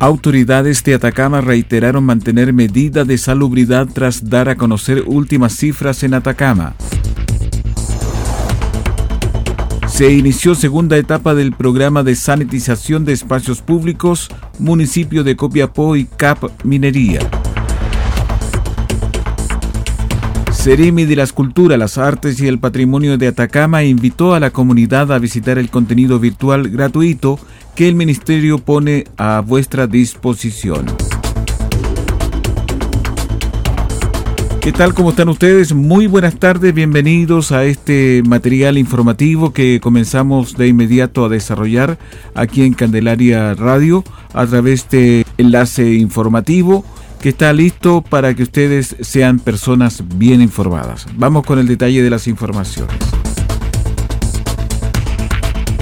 Autoridades de Atacama reiteraron mantener medida de salubridad tras dar a conocer últimas cifras en Atacama. Se inició segunda etapa del programa de sanitización de espacios públicos, municipio de Copiapó y CAP Minería. Ceremi de la Escultura, las Artes y el Patrimonio de Atacama invitó a la comunidad a visitar el contenido virtual gratuito que el Ministerio pone a vuestra disposición. ¿Qué tal? ¿Cómo están ustedes? Muy buenas tardes, bienvenidos a este material informativo que comenzamos de inmediato a desarrollar aquí en Candelaria Radio a través de enlace informativo que está listo para que ustedes sean personas bien informadas. Vamos con el detalle de las informaciones.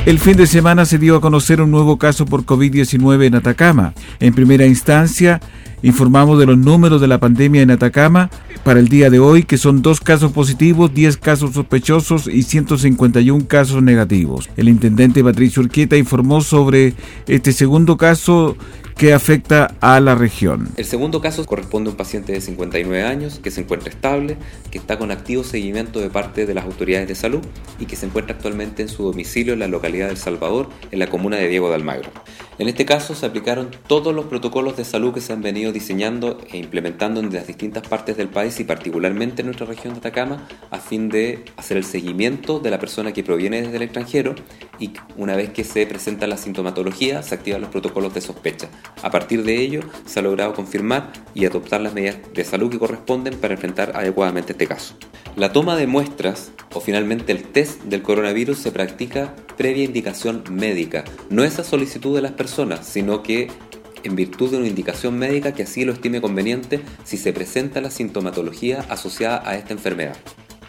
El fin de semana se dio a conocer un nuevo caso por COVID-19 en Atacama. En primera instancia, informamos de los números de la pandemia en Atacama para el día de hoy, que son dos casos positivos, 10 casos sospechosos y 151 casos negativos. El intendente Patricio Urquieta informó sobre este segundo caso que afecta a la región. El segundo caso corresponde a un paciente de 59 años que se encuentra estable, que está con activo seguimiento de parte de las autoridades de salud y que se encuentra actualmente en su domicilio en la localidad de El Salvador, en la comuna de Diego de Almagro. En este caso se aplicaron todos los protocolos de salud que se han venido diseñando e implementando en las distintas partes del país y particularmente en nuestra región de Atacama a fin de hacer el seguimiento de la persona que proviene desde el extranjero y una vez que se presenta la sintomatología se activan los protocolos de sospecha. A partir de ello se ha logrado confirmar y adoptar las medidas de salud que corresponden para enfrentar adecuadamente este caso. La toma de muestras o finalmente el test del coronavirus se practica previa indicación médica. No es a solicitud de las personas, sino que en virtud de una indicación médica que así lo estime conveniente si se presenta la sintomatología asociada a esta enfermedad.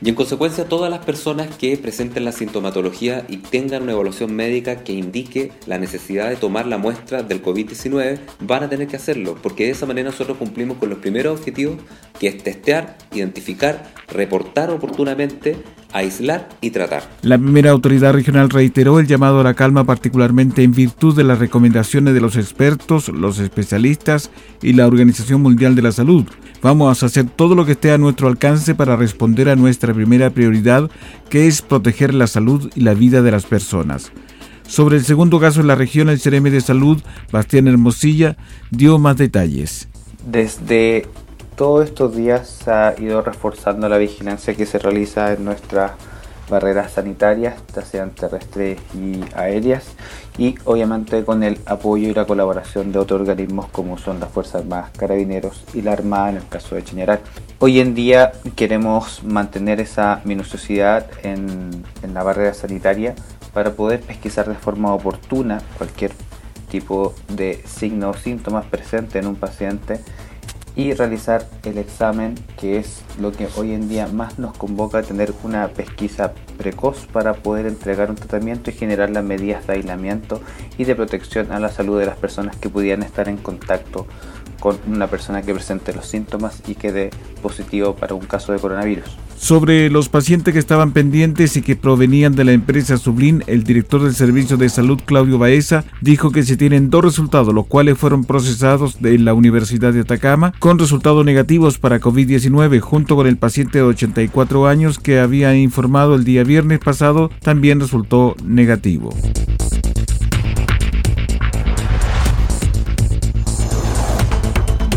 Y en consecuencia todas las personas que presenten la sintomatología y tengan una evaluación médica que indique la necesidad de tomar la muestra del COVID-19 van a tener que hacerlo, porque de esa manera nosotros cumplimos con los primeros objetivos que es testear, identificar, reportar oportunamente aislar y tratar. La primera autoridad regional reiteró el llamado a la calma particularmente en virtud de las recomendaciones de los expertos, los especialistas y la Organización Mundial de la Salud. Vamos a hacer todo lo que esté a nuestro alcance para responder a nuestra primera prioridad, que es proteger la salud y la vida de las personas. Sobre el segundo caso en la región, el CRM de Salud, Bastián Hermosilla, dio más detalles. Desde todos estos días se ha ido reforzando la vigilancia que se realiza en nuestras barreras sanitarias, ya sean terrestres y aéreas, y obviamente con el apoyo y la colaboración de otros organismos como son las Fuerzas Armadas, Carabineros y la Armada en el caso de Chañaral. Hoy en día queremos mantener esa minuciosidad en, en la barrera sanitaria para poder pesquisar de forma oportuna cualquier tipo de signo o síntomas presente en un paciente y realizar el examen que es lo que hoy en día más nos convoca a tener una pesquisa precoz para poder entregar un tratamiento y generar las medidas de aislamiento y de protección a la salud de las personas que pudieran estar en contacto con una persona que presente los síntomas y quede positivo para un caso de coronavirus. Sobre los pacientes que estaban pendientes y que provenían de la empresa Sublin, el director del Servicio de Salud, Claudio Baeza, dijo que se tienen dos resultados, los cuales fueron procesados de la Universidad de Atacama, con resultados negativos para COVID-19, junto con el paciente de 84 años que había informado el día viernes pasado, también resultó negativo.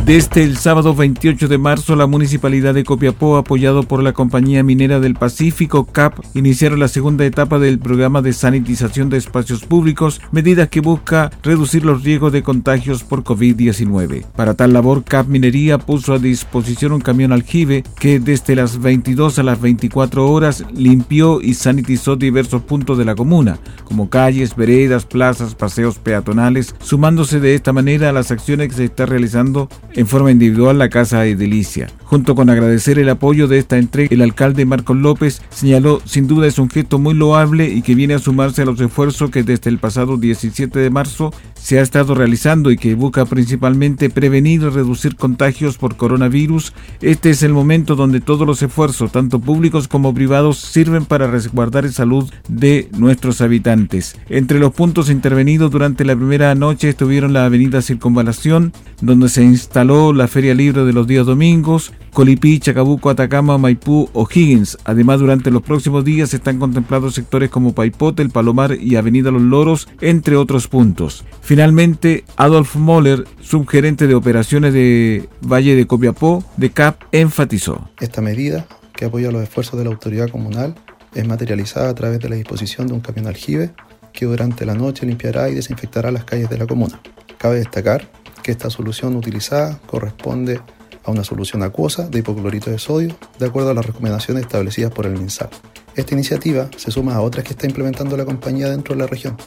Desde el sábado 28 de marzo, la Municipalidad de Copiapó, apoyado por la Compañía Minera del Pacífico, CAP, iniciaron la segunda etapa del programa de sanitización de espacios públicos, medida que busca reducir los riesgos de contagios por COVID-19. Para tal labor, CAP Minería puso a disposición un camión aljibe que desde las 22 a las 24 horas limpió y sanitizó diversos puntos de la comuna, como calles, veredas, plazas, paseos peatonales, sumándose de esta manera a las acciones que se está realizando en forma individual la Casa Edilicia. Junto con agradecer el apoyo de esta entrega, el alcalde Marcos López señaló sin duda es un gesto muy loable y que viene a sumarse a los esfuerzos que desde el pasado 17 de marzo se ha estado realizando y que busca principalmente prevenir y reducir contagios por coronavirus. Este es el momento donde todos los esfuerzos, tanto públicos como privados, sirven para resguardar la salud de nuestros habitantes. Entre los puntos intervenidos durante la primera noche estuvieron la avenida Circunvalación, donde se instaló la Feria Libre de los días domingos, Colipí, Chacabuco, Atacama, Maipú o Higgins. Además, durante los próximos días están contemplados sectores como Paipote, El Palomar y Avenida Los Loros, entre otros puntos. Finalmente, Adolf Moller, subgerente de operaciones de Valle de Copiapó, de CAP, enfatizó. Esta medida, que apoya los esfuerzos de la autoridad comunal, es materializada a través de la disposición de un camión aljibe que durante la noche limpiará y desinfectará las calles de la comuna. Cabe destacar que esta solución utilizada corresponde a una solución acuosa de hipoclorito de sodio, de acuerdo a las recomendaciones establecidas por el MinSal. Esta iniciativa se suma a otras que está implementando la compañía dentro de la región,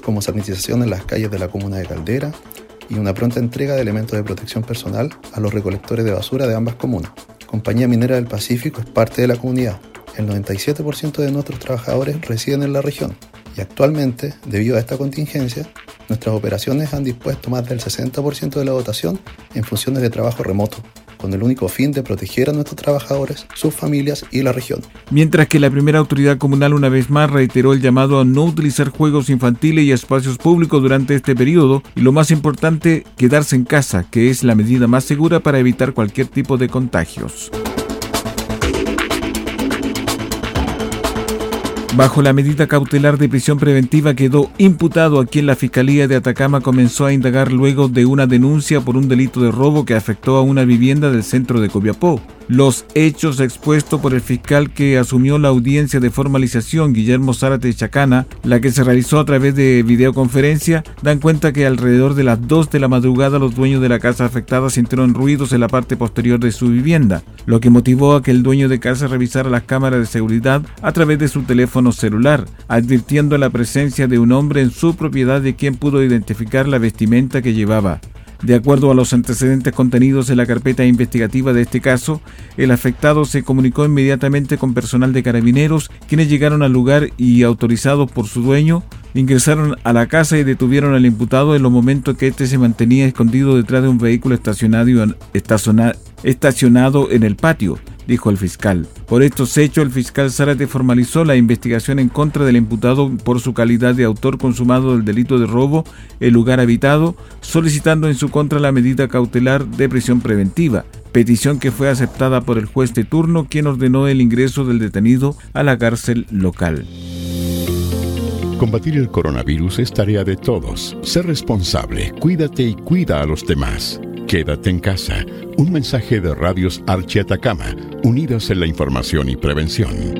como sanitización en las calles de la comuna de Caldera y una pronta entrega de elementos de protección personal a los recolectores de basura de ambas comunas. Compañía Minera del Pacífico es parte de la comunidad. El 97% de nuestros trabajadores residen en la región y actualmente, debido a esta contingencia, nuestras operaciones han dispuesto más del 60% de la dotación en funciones de trabajo remoto, con el único fin de proteger a nuestros trabajadores, sus familias y la región. Mientras que la primera autoridad comunal una vez más reiteró el llamado a no utilizar juegos infantiles y espacios públicos durante este periodo y lo más importante, quedarse en casa, que es la medida más segura para evitar cualquier tipo de contagios. Bajo la medida cautelar de prisión preventiva quedó imputado a quien la Fiscalía de Atacama comenzó a indagar luego de una denuncia por un delito de robo que afectó a una vivienda del centro de Copiapó. Los hechos expuestos por el fiscal que asumió la audiencia de formalización, Guillermo Zárate Chacana, la que se realizó a través de videoconferencia, dan cuenta que alrededor de las 2 de la madrugada los dueños de la casa afectada sintieron ruidos en la parte posterior de su vivienda, lo que motivó a que el dueño de casa revisara las cámaras de seguridad a través de su teléfono celular, advirtiendo la presencia de un hombre en su propiedad de quien pudo identificar la vestimenta que llevaba. De acuerdo a los antecedentes contenidos en la carpeta investigativa de este caso, el afectado se comunicó inmediatamente con personal de carabineros, quienes llegaron al lugar y, autorizados por su dueño, ingresaron a la casa y detuvieron al imputado en los momentos que éste se mantenía escondido detrás de un vehículo estacionado en el patio dijo el fiscal. Por estos hechos, el fiscal Zárate formalizó la investigación en contra del imputado por su calidad de autor consumado del delito de robo el lugar habitado, solicitando en su contra la medida cautelar de prisión preventiva, petición que fue aceptada por el juez de turno, quien ordenó el ingreso del detenido a la cárcel local. Combatir el coronavirus es tarea de todos. Sé responsable, cuídate y cuida a los demás. Quédate en casa. Un mensaje de Radios Archi Atacama, unidos en la información y prevención.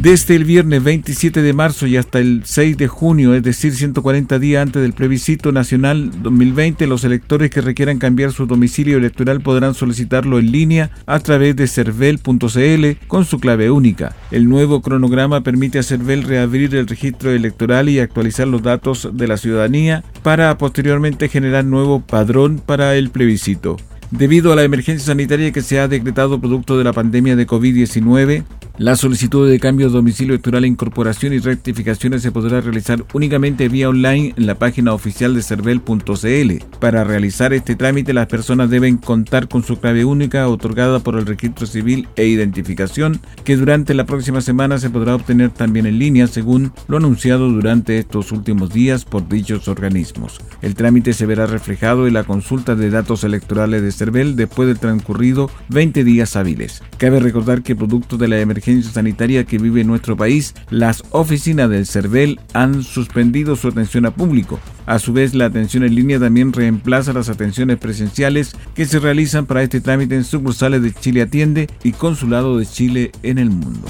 Desde el viernes 27 de marzo y hasta el 6 de junio, es decir, 140 días antes del plebiscito nacional 2020, los electores que requieran cambiar su domicilio electoral podrán solicitarlo en línea a través de cervel.cl con su clave única. El nuevo cronograma permite a Cervel reabrir el registro electoral y actualizar los datos de la ciudadanía para posteriormente generar nuevo padrón para el plebiscito. Debido a la emergencia sanitaria que se ha decretado producto de la pandemia de COVID-19, la solicitud de cambio de domicilio electoral, incorporación y rectificaciones se podrá realizar únicamente vía online en la página oficial de cervel.cl. Para realizar este trámite, las personas deben contar con su clave única otorgada por el registro civil e identificación, que durante la próxima semana se podrá obtener también en línea, según lo anunciado durante estos últimos días por dichos organismos. El trámite se verá reflejado en la consulta de datos electorales de Cervel después del transcurrido 20 días hábiles. Cabe recordar que producto de la emergencia sanitaria que vive nuestro país, las oficinas del CERVEL han suspendido su atención a público. A su vez, la atención en línea también reemplaza las atenciones presenciales que se realizan para este trámite en sucursales de Chile Atiende y Consulado de Chile en el mundo.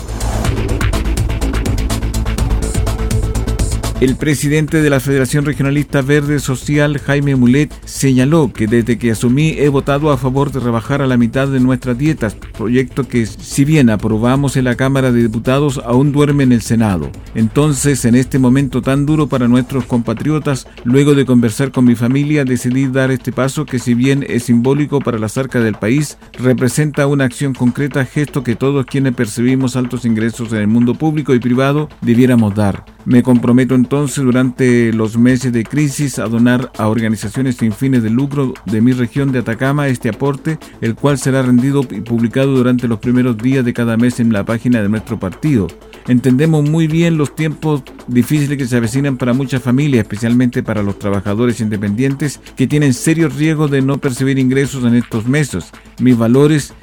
El presidente de la Federación Regionalista Verde Social, Jaime Mulet, señaló que desde que asumí he votado a favor de rebajar a la mitad de nuestras dietas, proyecto que si bien aprobamos en la Cámara de Diputados, aún duerme en el Senado. Entonces, en este momento tan duro para nuestros compatriotas, luego de conversar con mi familia, decidí dar este paso que si bien es simbólico para la cerca del país, representa una acción concreta, gesto que todos quienes percibimos altos ingresos en el mundo público y privado debiéramos dar. Me comprometo entonces durante los meses de crisis a donar a organizaciones sin fines de lucro de mi región de Atacama este aporte, el cual será rendido y publicado durante los primeros días de cada mes en la página de nuestro partido. Entendemos muy bien los tiempos difíciles que se avecinan para muchas familias, especialmente para los trabajadores independientes que tienen serios riesgos de no percibir ingresos en estos meses. Mis valores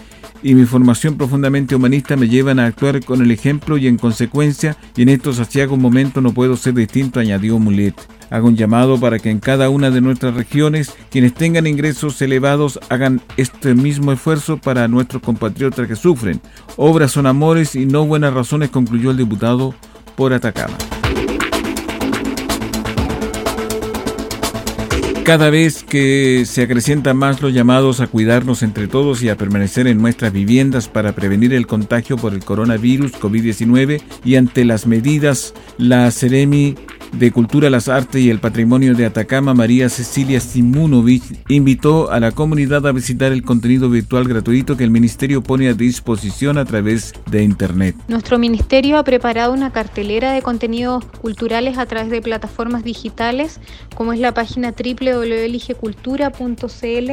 y mi formación profundamente humanista me llevan a actuar con el ejemplo y en consecuencia, y en estos asiagos momentos no puedo ser distinto, añadió Mulet. Hago un llamado para que en cada una de nuestras regiones quienes tengan ingresos elevados hagan este mismo esfuerzo para nuestros compatriotas que sufren. Obras son amores y no buenas razones, concluyó el diputado por Atacama. Cada vez que se acrecientan más los llamados a cuidarnos entre todos y a permanecer en nuestras viviendas para prevenir el contagio por el coronavirus COVID-19 y ante las medidas, la Ceremi de Cultura, las Artes y el Patrimonio de Atacama, María Cecilia Simunovich, invitó a la comunidad a visitar el contenido virtual gratuito que el Ministerio pone a disposición a través de Internet. Nuestro Ministerio ha preparado una cartelera de contenidos culturales a través de plataformas digitales, como es la página www.eligecultura.cl,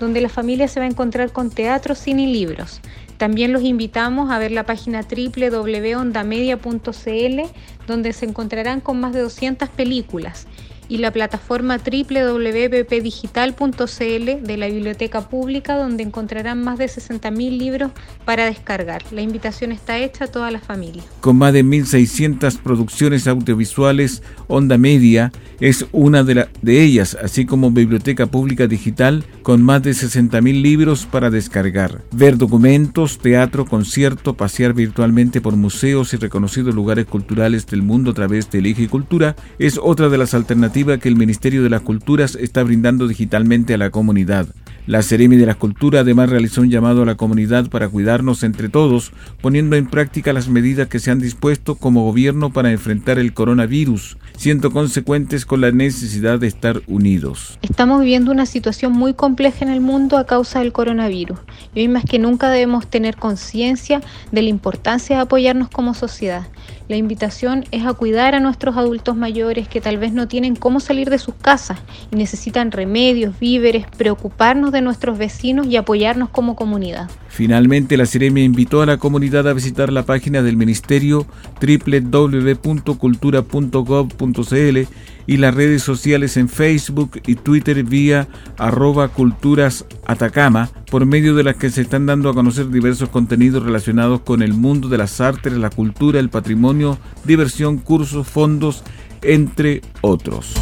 donde la familia se va a encontrar con teatro, cine y libros. También los invitamos a ver la página www.ondamedia.cl, donde se encontrarán con más de 200 películas y la plataforma www.ppdigital.cl de la Biblioteca Pública, donde encontrarán más de 60.000 libros para descargar. La invitación está hecha a toda la familia. Con más de 1.600 producciones audiovisuales, Onda Media es una de, ellas, así como Biblioteca Pública Digital, con más de 60.000 libros para descargar. Ver documentos, teatro, concierto, pasear virtualmente por museos y reconocidos lugares culturales del mundo a través de Elige Cultura es otra de las alternativas que el Ministerio de las Culturas está brindando digitalmente a la comunidad. La Seremi de la Cultura además realizó un llamado a la comunidad para cuidarnos entre todos, poniendo en práctica las medidas que se han dispuesto como gobierno para enfrentar el coronavirus, siendo consecuentes con la necesidad de estar unidos. Estamos viviendo una situación muy compleja en el mundo a causa del coronavirus y hoy más que nunca debemos tener conciencia de la importancia de apoyarnos como sociedad. La invitación es a cuidar a nuestros adultos mayores que tal vez no tienen cómo salir de sus casas y necesitan remedios, víveres, preocuparnos de nuestros vecinos y apoyarnos como comunidad. Finalmente, la Ciremia invitó a la comunidad a visitar la página del Ministerio www.cultura.gov.cl y las redes sociales en Facebook y Twitter vía arroba culturas Atacama, por medio de las que se están dando a conocer diversos contenidos relacionados con el mundo de las artes, la cultura, el patrimonio, diversión, cursos, fondos, entre otros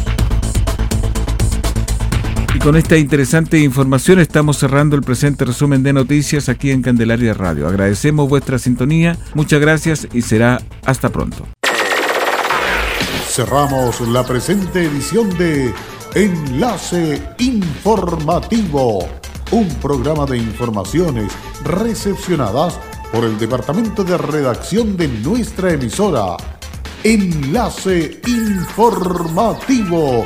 con esta interesante información estamos cerrando el presente resumen de noticias aquí en Candelaria Radio. Agradecemos vuestra sintonía, muchas gracias y será hasta pronto. Cerramos la presente edición de Enlace Informativo, un programa de informaciones recepcionadas por el Departamento de Redacción de nuestra emisora. Enlace Informativo